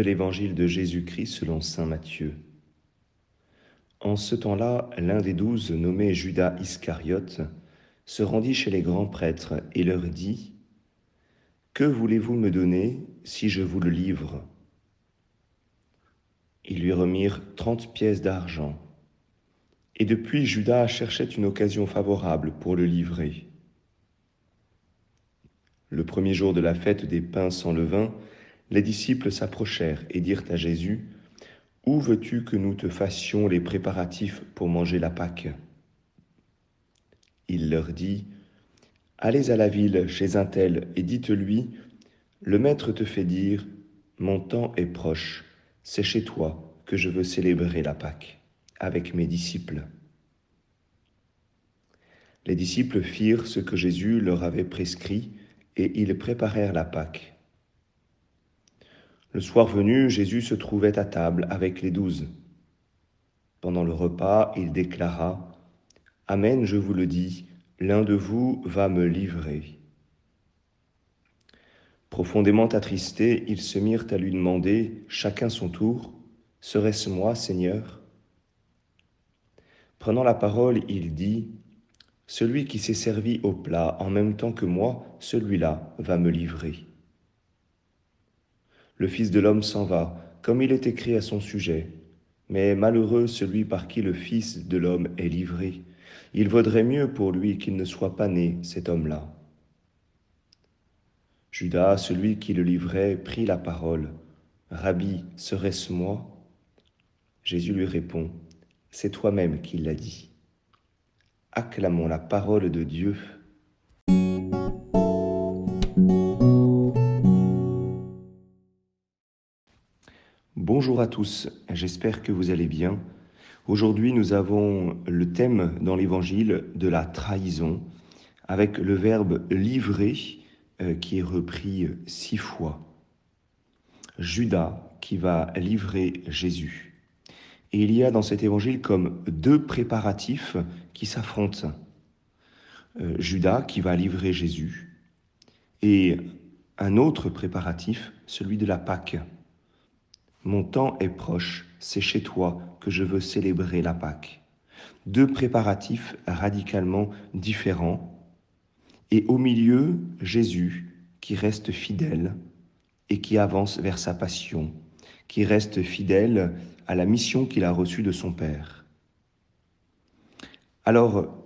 l'évangile de Jésus-Christ selon Saint Matthieu. En ce temps-là, l'un des douze, nommé Judas Iscariote, se rendit chez les grands prêtres et leur dit, Que voulez-vous me donner si je vous le livre? Ils lui remirent trente pièces d'argent. Et depuis, Judas cherchait une occasion favorable pour le livrer. Le premier jour de la fête des pains sans levain, les disciples s'approchèrent et dirent à Jésus, Où veux-tu que nous te fassions les préparatifs pour manger la Pâque? Il leur dit, Allez à la ville chez un tel et dites-lui, Le Maître te fait dire, Mon temps est proche, c'est chez toi que je veux célébrer la Pâque avec mes disciples. Les disciples firent ce que Jésus leur avait prescrit et ils préparèrent la Pâque. Le soir venu, Jésus se trouvait à table avec les douze. Pendant le repas, il déclara, Amen, je vous le dis, l'un de vous va me livrer. Profondément attristés, ils se mirent à lui demander, chacun son tour, Serait-ce moi, Seigneur? Prenant la parole, il dit, Celui qui s'est servi au plat en même temps que moi, celui-là va me livrer. Le Fils de l'homme s'en va, comme il est écrit à son sujet. Mais malheureux celui par qui le Fils de l'homme est livré. Il vaudrait mieux pour lui qu'il ne soit pas né, cet homme-là. Judas, celui qui le livrait, prit la parole. Rabbi, serait-ce moi? Jésus lui répond, C'est toi-même qui l'as dit. Acclamons la parole de Dieu. Bonjour à tous, j'espère que vous allez bien. Aujourd'hui, nous avons le thème dans l'Évangile de la trahison, avec le verbe livrer euh, qui est repris six fois. Judas qui va livrer Jésus. Et il y a dans cet Évangile comme deux préparatifs qui s'affrontent. Euh, Judas qui va livrer Jésus et un autre préparatif, celui de la Pâque. Mon temps est proche, c'est chez toi que je veux célébrer la Pâque. Deux préparatifs radicalement différents, et au milieu, Jésus qui reste fidèle et qui avance vers sa passion, qui reste fidèle à la mission qu'il a reçue de son Père. Alors,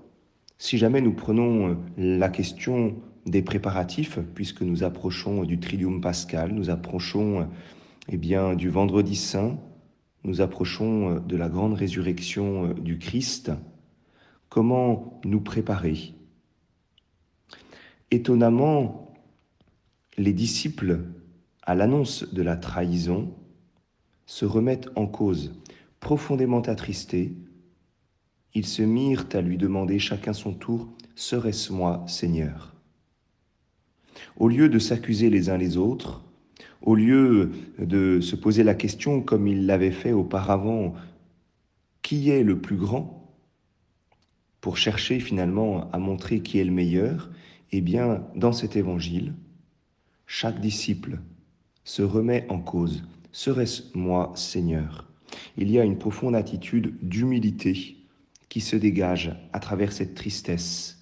si jamais nous prenons la question des préparatifs, puisque nous approchons du Tridium pascal, nous approchons eh bien, du vendredi saint, nous approchons euh, de la grande résurrection euh, du Christ. Comment nous préparer? Étonnamment, les disciples, à l'annonce de la trahison, se remettent en cause, profondément attristés. Ils se mirent à lui demander chacun son tour, Serait-ce moi, Seigneur? Au lieu de s'accuser les uns les autres, au lieu de se poser la question comme il l'avait fait auparavant, qui est le plus grand Pour chercher finalement à montrer qui est le meilleur, eh bien, dans cet évangile, chaque disciple se remet en cause. Serait-ce moi, Seigneur? Il y a une profonde attitude d'humilité qui se dégage à travers cette tristesse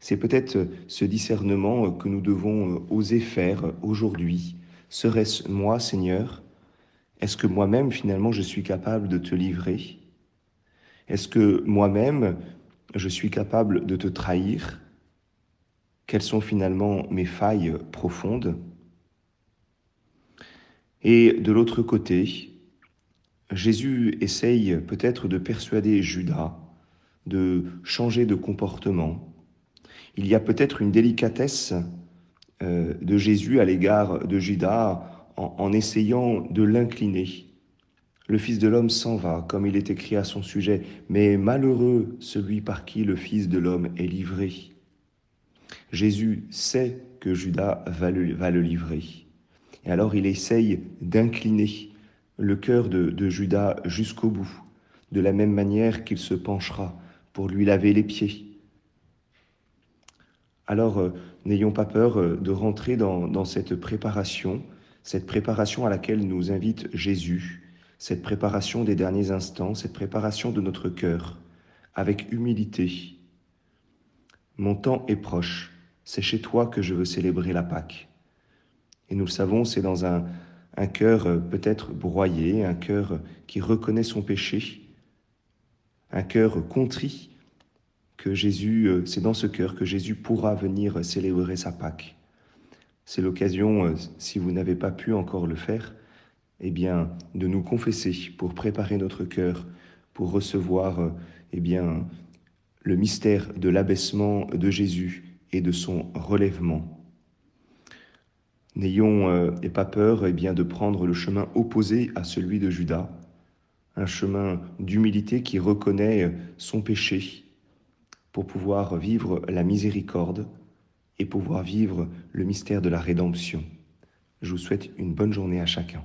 c'est peut-être ce discernement que nous devons oser faire aujourd'hui. Serait-ce moi, Seigneur? Est-ce que moi-même, finalement, je suis capable de te livrer? Est-ce que moi-même, je suis capable de te trahir? Quelles sont finalement mes failles profondes? Et de l'autre côté, Jésus essaye peut-être de persuader Judas de changer de comportement, il y a peut-être une délicatesse euh, de Jésus à l'égard de Judas en, essayant de l'incliner. Le Fils de l'homme s'en va, comme il est écrit à son sujet, mais malheureux celui par qui le Fils de l'homme est livré. Jésus sait que Judas va le, livrer. Et alors il essaye d'incliner le cœur de Judas jusqu'au bout, de la même manière qu'il se penchera pour lui laver les pieds alors, euh, n'ayons pas peur euh, de rentrer dans, cette préparation, cette préparation à laquelle nous invite Jésus, cette préparation des derniers instants, cette préparation de notre cœur, avec humilité. Mon temps est proche, c'est chez toi que je veux célébrer la Pâque. Et nous le savons, c'est dans un, un cœur euh, peut-être broyé, un cœur qui reconnaît son péché, un cœur contrit, que Jésus, euh, c'est dans ce cœur que Jésus pourra venir célébrer sa Pâque. C'est l'occasion, euh, si vous n'avez pas pu encore le faire, eh bien, de nous confesser pour préparer notre cœur, pour recevoir, eh bien, le mystère de l'abaissement de Jésus et de son relèvement. N'ayons euh, pas peur eh bien, de prendre le chemin opposé à celui de Judas, un chemin d'humilité qui reconnaît euh, son péché pour pouvoir vivre la miséricorde et pouvoir vivre le mystère de la rédemption. Je vous souhaite une bonne journée à chacun.